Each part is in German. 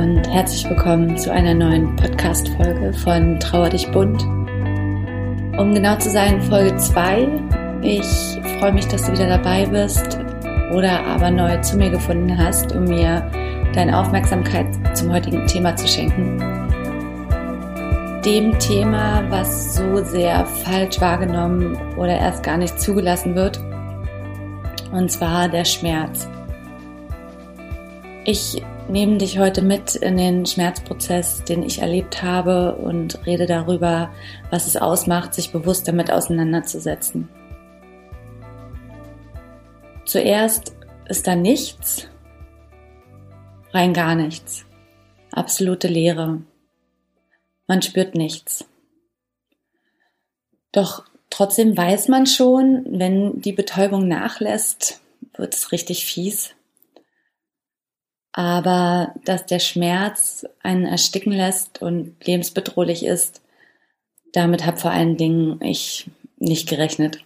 Und herzlich willkommen zu einer neuen Podcast-Folge von Trauer dich bunt. Um genau zu sein, Folge 2. Ich freue mich, dass du wieder dabei bist oder aber neu zu mir gefunden hast, um mir deine Aufmerksamkeit zum heutigen Thema zu schenken. Dem Thema, was so sehr falsch wahrgenommen oder erst gar nicht zugelassen wird. Und zwar der Schmerz. Ich nehme dich heute mit in den Schmerzprozess, den ich erlebt habe und rede darüber, was es ausmacht, sich bewusst damit auseinanderzusetzen. Zuerst ist da nichts, rein gar nichts, absolute Leere. Man spürt nichts. Doch trotzdem weiß man schon, wenn die Betäubung nachlässt, wird es richtig fies aber dass der Schmerz einen ersticken lässt und lebensbedrohlich ist, damit habe vor allen Dingen ich nicht gerechnet.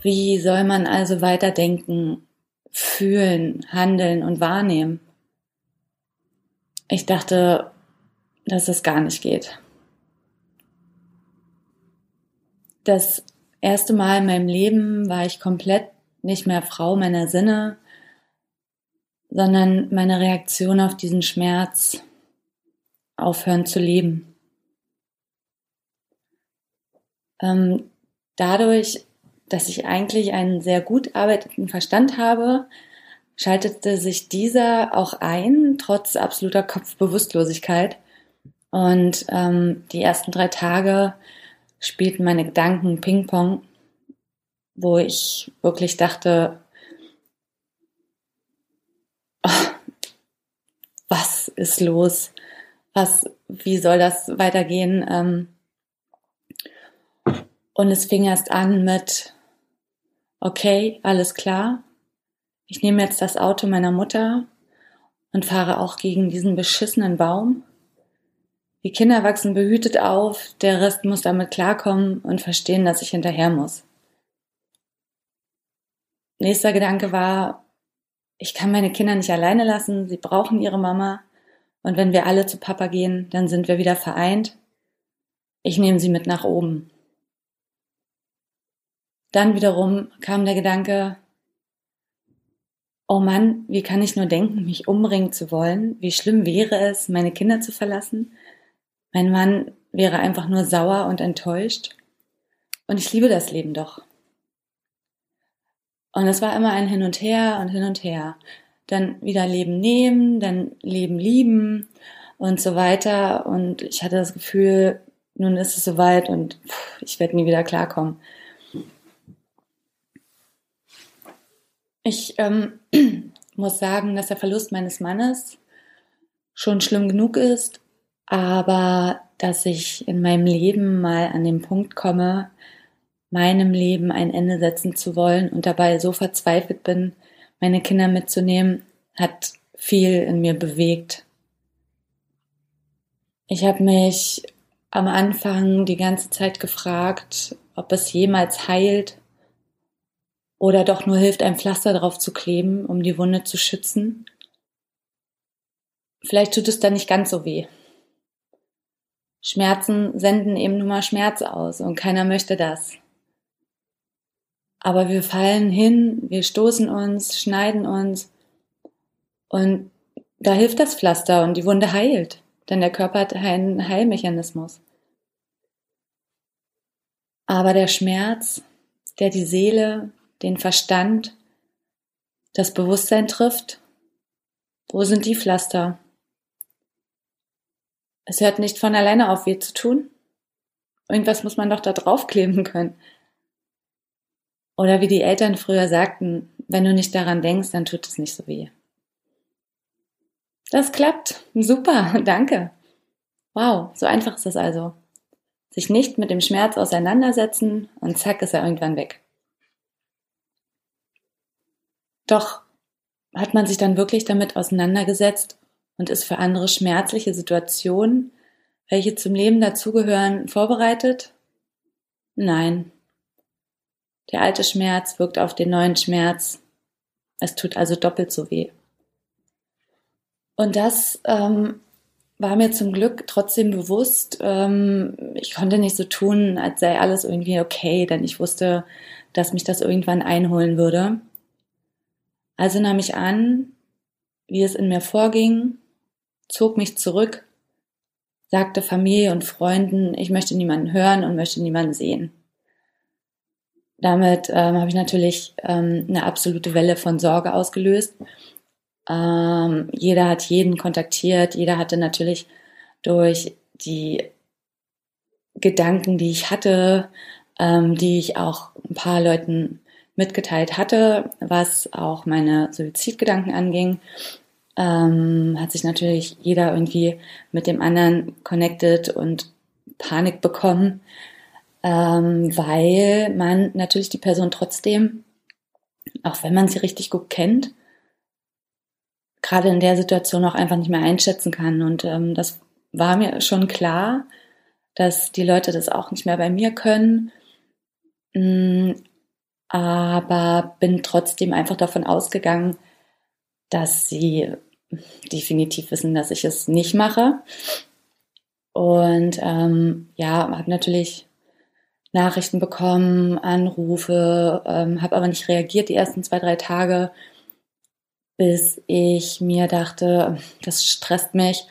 Wie soll man also weiterdenken, fühlen, handeln und wahrnehmen? Ich dachte, dass es gar nicht geht. Das erste Mal in meinem Leben war ich komplett nicht mehr Frau meiner Sinne, sondern meine Reaktion auf diesen Schmerz aufhören zu leben. Ähm, dadurch, dass ich eigentlich einen sehr gut arbeitenden Verstand habe, schaltete sich dieser auch ein, trotz absoluter Kopfbewusstlosigkeit. Und ähm, die ersten drei Tage spielten meine Gedanken Ping-Pong, wo ich wirklich dachte, ist los? Was, wie soll das weitergehen? Ähm, und es fing erst an mit, okay, alles klar. Ich nehme jetzt das Auto meiner Mutter und fahre auch gegen diesen beschissenen Baum. Die Kinder wachsen behütet auf, der Rest muss damit klarkommen und verstehen, dass ich hinterher muss. Nächster Gedanke war, ich kann meine Kinder nicht alleine lassen, sie brauchen ihre Mama. Und wenn wir alle zu Papa gehen, dann sind wir wieder vereint. Ich nehme sie mit nach oben. Dann wiederum kam der Gedanke, oh Mann, wie kann ich nur denken, mich umbringen zu wollen? Wie schlimm wäre es, meine Kinder zu verlassen? Mein Mann wäre einfach nur sauer und enttäuscht. Und ich liebe das Leben doch. Und es war immer ein Hin und Her und hin und her. Dann wieder Leben nehmen, dann Leben lieben und so weiter. Und ich hatte das Gefühl, nun ist es soweit und ich werde nie wieder klarkommen. Ich ähm, muss sagen, dass der Verlust meines Mannes schon schlimm genug ist, aber dass ich in meinem Leben mal an den Punkt komme, meinem Leben ein Ende setzen zu wollen und dabei so verzweifelt bin, meine Kinder mitzunehmen, hat viel in mir bewegt. Ich habe mich am Anfang die ganze Zeit gefragt, ob es jemals heilt oder doch nur hilft, ein Pflaster drauf zu kleben, um die Wunde zu schützen. Vielleicht tut es dann nicht ganz so weh. Schmerzen senden eben nur mal Schmerz aus und keiner möchte das. Aber wir fallen hin, wir stoßen uns, schneiden uns und da hilft das Pflaster und die Wunde heilt, denn der Körper hat einen Heilmechanismus. Aber der Schmerz, der die Seele, den Verstand, das Bewusstsein trifft, wo sind die Pflaster? Es hört nicht von alleine auf, weh zu tun. Irgendwas muss man doch da draufkleben können. Oder wie die Eltern früher sagten, wenn du nicht daran denkst, dann tut es nicht so weh. Das klappt. Super, danke. Wow, so einfach ist es also. Sich nicht mit dem Schmerz auseinandersetzen und zack ist er irgendwann weg. Doch hat man sich dann wirklich damit auseinandergesetzt und ist für andere schmerzliche Situationen, welche zum Leben dazugehören, vorbereitet? Nein, der alte Schmerz wirkt auf den neuen Schmerz. Es tut also doppelt so weh. Und das ähm, war mir zum Glück trotzdem bewusst. Ähm, ich konnte nicht so tun, als sei alles irgendwie okay, denn ich wusste, dass mich das irgendwann einholen würde. Also nahm ich an, wie es in mir vorging, zog mich zurück, sagte Familie und Freunden, ich möchte niemanden hören und möchte niemanden sehen. Damit ähm, habe ich natürlich ähm, eine absolute Welle von Sorge ausgelöst. Ähm, jeder hat jeden kontaktiert, jeder hatte natürlich durch die Gedanken, die ich hatte, ähm, die ich auch ein paar Leuten mitgeteilt hatte, was auch meine Suizidgedanken anging, ähm, hat sich natürlich jeder irgendwie mit dem anderen connected und Panik bekommen, ähm, weil man natürlich die Person trotzdem, auch wenn man sie richtig gut kennt, gerade in der Situation auch einfach nicht mehr einschätzen kann. Und ähm, das war mir schon klar, dass die Leute das auch nicht mehr bei mir können. Mm, aber bin trotzdem einfach davon ausgegangen, dass sie definitiv wissen, dass ich es nicht mache. Und ähm, ja, habe natürlich Nachrichten bekommen, Anrufe, ähm, habe aber nicht reagiert die ersten zwei, drei Tage, bis ich mir dachte, das stresst mich,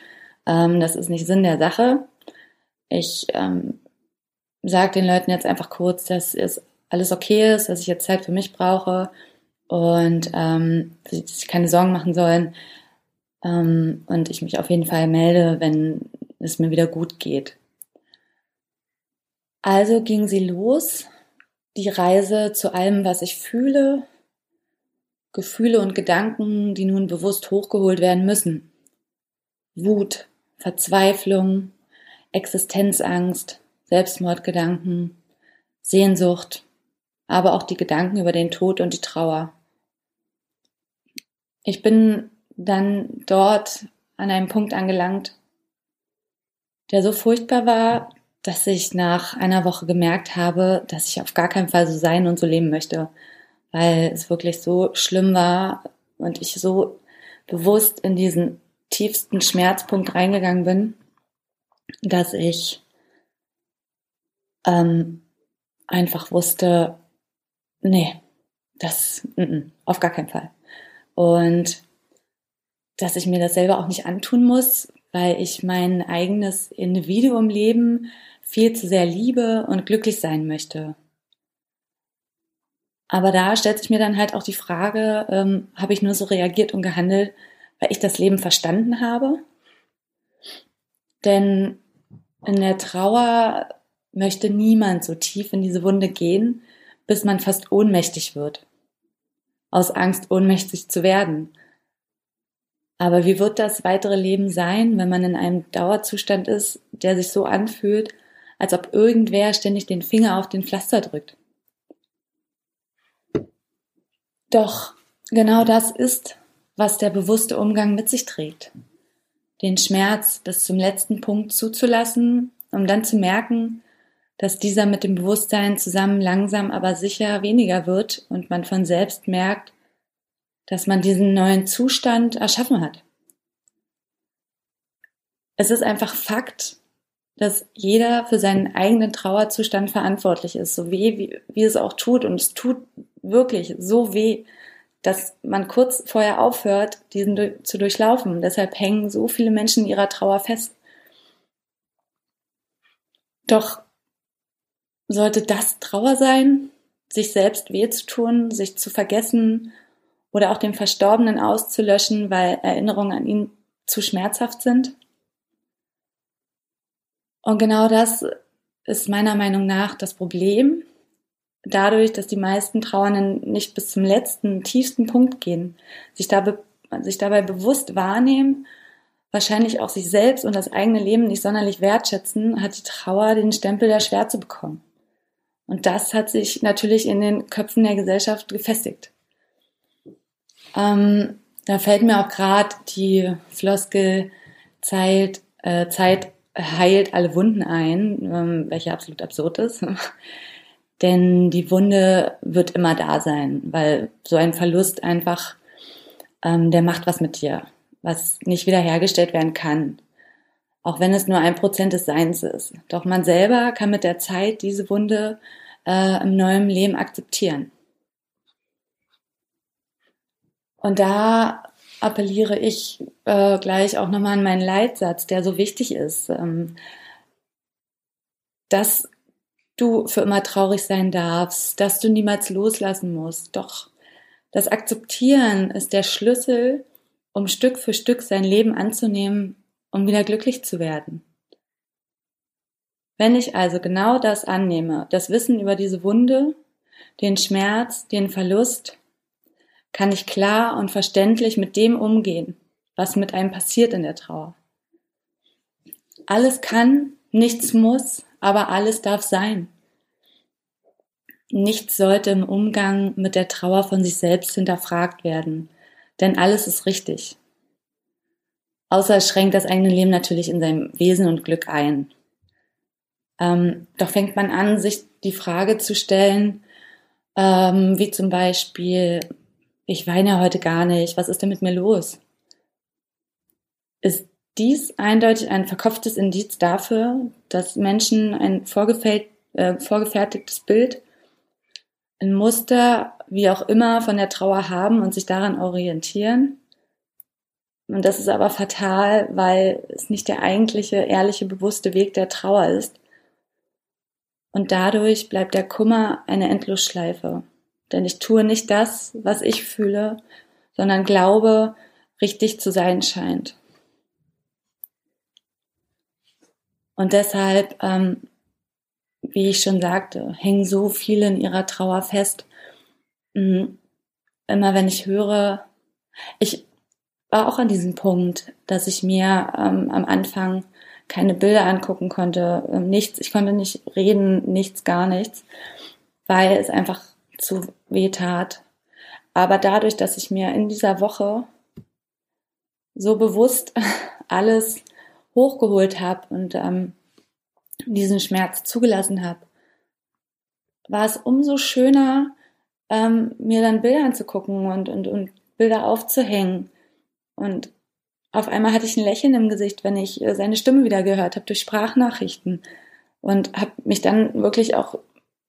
ähm, das ist nicht Sinn der Sache. Ich ähm, sage den Leuten jetzt einfach kurz, dass es alles okay ist, dass ich jetzt Zeit für mich brauche und ähm, dass sie sich keine Sorgen machen sollen ähm, und ich mich auf jeden Fall melde, wenn es mir wieder gut geht. Also ging sie los, die Reise zu allem, was ich fühle, Gefühle und Gedanken, die nun bewusst hochgeholt werden müssen. Wut, Verzweiflung, Existenzangst, Selbstmordgedanken, Sehnsucht, aber auch die Gedanken über den Tod und die Trauer. Ich bin dann dort an einem Punkt angelangt, der so furchtbar war, dass ich nach einer Woche gemerkt habe, dass ich auf gar keinen Fall so sein und so leben möchte, weil es wirklich so schlimm war und ich so bewusst in diesen tiefsten Schmerzpunkt reingegangen bin, dass ich ähm, einfach wusste, nee, das n -n, auf gar keinen Fall. Und dass ich mir das selber auch nicht antun muss, weil ich mein eigenes Individuum leben viel zu sehr liebe und glücklich sein möchte. Aber da stellt sich mir dann halt auch die Frage, ähm, habe ich nur so reagiert und gehandelt, weil ich das Leben verstanden habe? Denn in der Trauer möchte niemand so tief in diese Wunde gehen, bis man fast ohnmächtig wird. Aus Angst, ohnmächtig zu werden. Aber wie wird das weitere Leben sein, wenn man in einem Dauerzustand ist, der sich so anfühlt, als ob irgendwer ständig den Finger auf den Pflaster drückt? Doch genau das ist, was der bewusste Umgang mit sich trägt. Den Schmerz bis zum letzten Punkt zuzulassen, um dann zu merken, dass dieser mit dem Bewusstsein zusammen langsam aber sicher weniger wird und man von selbst merkt, dass man diesen neuen Zustand erschaffen hat. Es ist einfach Fakt, dass jeder für seinen eigenen Trauerzustand verantwortlich ist, so weh, wie, wie es auch tut. Und es tut wirklich so weh, dass man kurz vorher aufhört, diesen zu durchlaufen. Deshalb hängen so viele Menschen in ihrer Trauer fest. Doch sollte das Trauer sein, sich selbst weh zu tun, sich zu vergessen oder auch den Verstorbenen auszulöschen, weil Erinnerungen an ihn zu schmerzhaft sind? Und genau das ist meiner Meinung nach das Problem. Dadurch, dass die meisten Trauernden nicht bis zum letzten, tiefsten Punkt gehen, sich, dabei, sich dabei bewusst wahrnehmen, wahrscheinlich auch sich selbst und das eigene Leben nicht sonderlich wertschätzen, hat die Trauer den Stempel der Schwärze bekommen. Und das hat sich natürlich in den Köpfen der Gesellschaft gefestigt. Ähm, da fällt mir auch gerade die Floskel Zeit, äh, Zeit heilt alle Wunden ein, ähm, welche absolut absurd ist. Denn die Wunde wird immer da sein, weil so ein Verlust einfach, ähm, der macht was mit dir. was nicht wiederhergestellt werden kann. Auch wenn es nur ein Prozent des Seins ist. Doch man selber kann mit der Zeit diese Wunde äh, im neuen Leben akzeptieren. Und da appelliere ich äh, gleich auch nochmal an meinen Leitsatz, der so wichtig ist, ähm, dass du für immer traurig sein darfst, dass du niemals loslassen musst. Doch das Akzeptieren ist der Schlüssel, um Stück für Stück sein Leben anzunehmen, um wieder glücklich zu werden. Wenn ich also genau das annehme, das Wissen über diese Wunde, den Schmerz, den Verlust, kann ich klar und verständlich mit dem umgehen, was mit einem passiert in der Trauer. Alles kann, nichts muss, aber alles darf sein. Nichts sollte im Umgang mit der Trauer von sich selbst hinterfragt werden, denn alles ist richtig. Außer es schränkt das eigene Leben natürlich in seinem Wesen und Glück ein. Ähm, doch fängt man an, sich die Frage zu stellen, ähm, wie zum Beispiel, ich weine heute gar nicht, was ist denn mit mir los? Ist dies eindeutig ein verkopftes Indiz dafür, dass Menschen ein äh, vorgefertigtes Bild, ein Muster, wie auch immer, von der Trauer haben und sich daran orientieren? Und das ist aber fatal, weil es nicht der eigentliche, ehrliche, bewusste Weg der Trauer ist. Und dadurch bleibt der Kummer eine Endlosschleife. Denn ich tue nicht das, was ich fühle, sondern glaube, richtig zu sein scheint. Und deshalb, ähm, wie ich schon sagte, hängen so viele in ihrer Trauer fest. Mhm. Immer wenn ich höre, ich war auch an diesem Punkt, dass ich mir ähm, am Anfang keine Bilder angucken konnte, ähm, nichts, ich konnte nicht reden, nichts, gar nichts, weil es einfach zu weh tat. Aber dadurch, dass ich mir in dieser Woche so bewusst alles hochgeholt habe und ähm, diesen Schmerz zugelassen habe, war es umso schöner, ähm, mir dann Bilder anzugucken und, und, und Bilder aufzuhängen. Und auf einmal hatte ich ein Lächeln im Gesicht, wenn ich äh, seine Stimme wieder gehört habe durch Sprachnachrichten. Und habe mich dann wirklich auch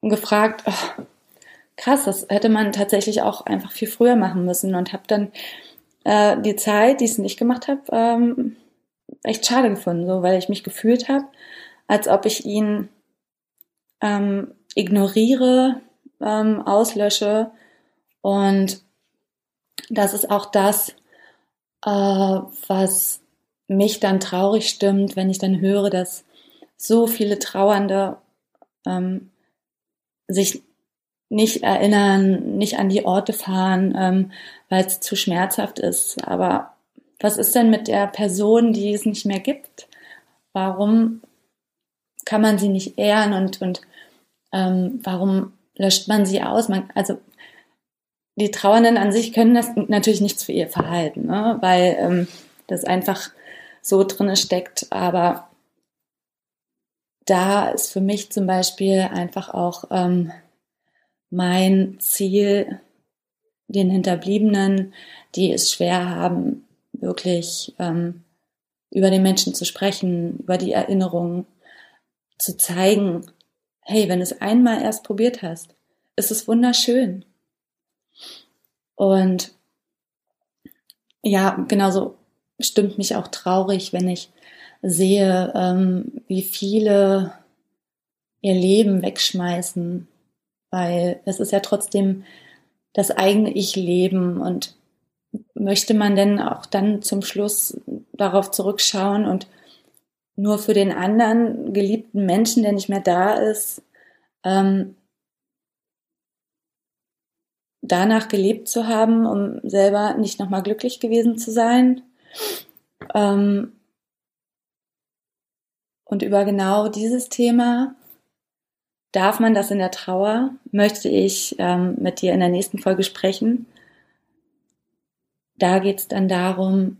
gefragt, oh, krass, das hätte man tatsächlich auch einfach viel früher machen müssen und habe dann äh, die Zeit, die ich nicht gemacht habe, ähm, echt schade gefunden, so weil ich mich gefühlt habe, als ob ich ihn ähm, ignoriere, ähm, auslösche und das ist auch das, äh, was mich dann traurig stimmt, wenn ich dann höre, dass so viele Trauernde ähm, sich nicht erinnern, nicht an die Orte fahren, ähm, weil es zu schmerzhaft ist. Aber was ist denn mit der Person, die es nicht mehr gibt? Warum kann man sie nicht ehren und, und ähm, warum löscht man sie aus? Man, also die Trauernden an sich können das natürlich nichts für ihr Verhalten, ne? weil ähm, das einfach so drin steckt. Aber da ist für mich zum Beispiel einfach auch ähm, mein Ziel, den Hinterbliebenen, die es schwer haben, wirklich ähm, über den Menschen zu sprechen, über die Erinnerungen, zu zeigen, hey, wenn du es einmal erst probiert hast, ist es wunderschön. Und ja, genauso stimmt mich auch traurig, wenn ich sehe, ähm, wie viele ihr Leben wegschmeißen, weil es ist ja trotzdem das eigene Ich-Leben und möchte man denn auch dann zum Schluss darauf zurückschauen und nur für den anderen geliebten Menschen, der nicht mehr da ist, ähm, danach gelebt zu haben, um selber nicht nochmal glücklich gewesen zu sein. Ähm, und über genau dieses Thema Darf man das in der Trauer? Möchte ich ähm, mit dir in der nächsten Folge sprechen. Da geht es dann darum,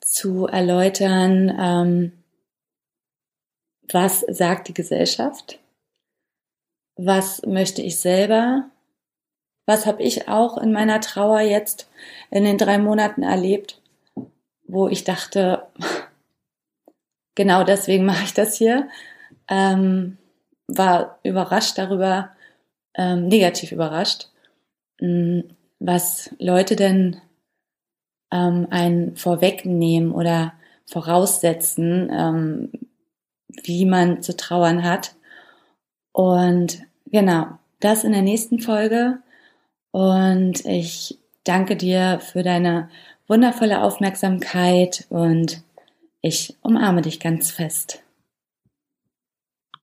zu erläutern, ähm, was sagt die Gesellschaft? Was möchte ich selber? Was habe ich auch in meiner Trauer jetzt in den drei Monaten erlebt? wo ich dachte, genau deswegen mache ich das hier, ähm, war überrascht darüber, ähm, negativ überrascht, mh, hm, was Leute denn ähm, einen vorwegnehmen oder voraussetzen, ähm, wie man zu trauern hat. Und genau, das in der nächsten Folge. Und ich danke dir für deine wundervolle Aufmerksamkeit und ich umarme dich ganz fest.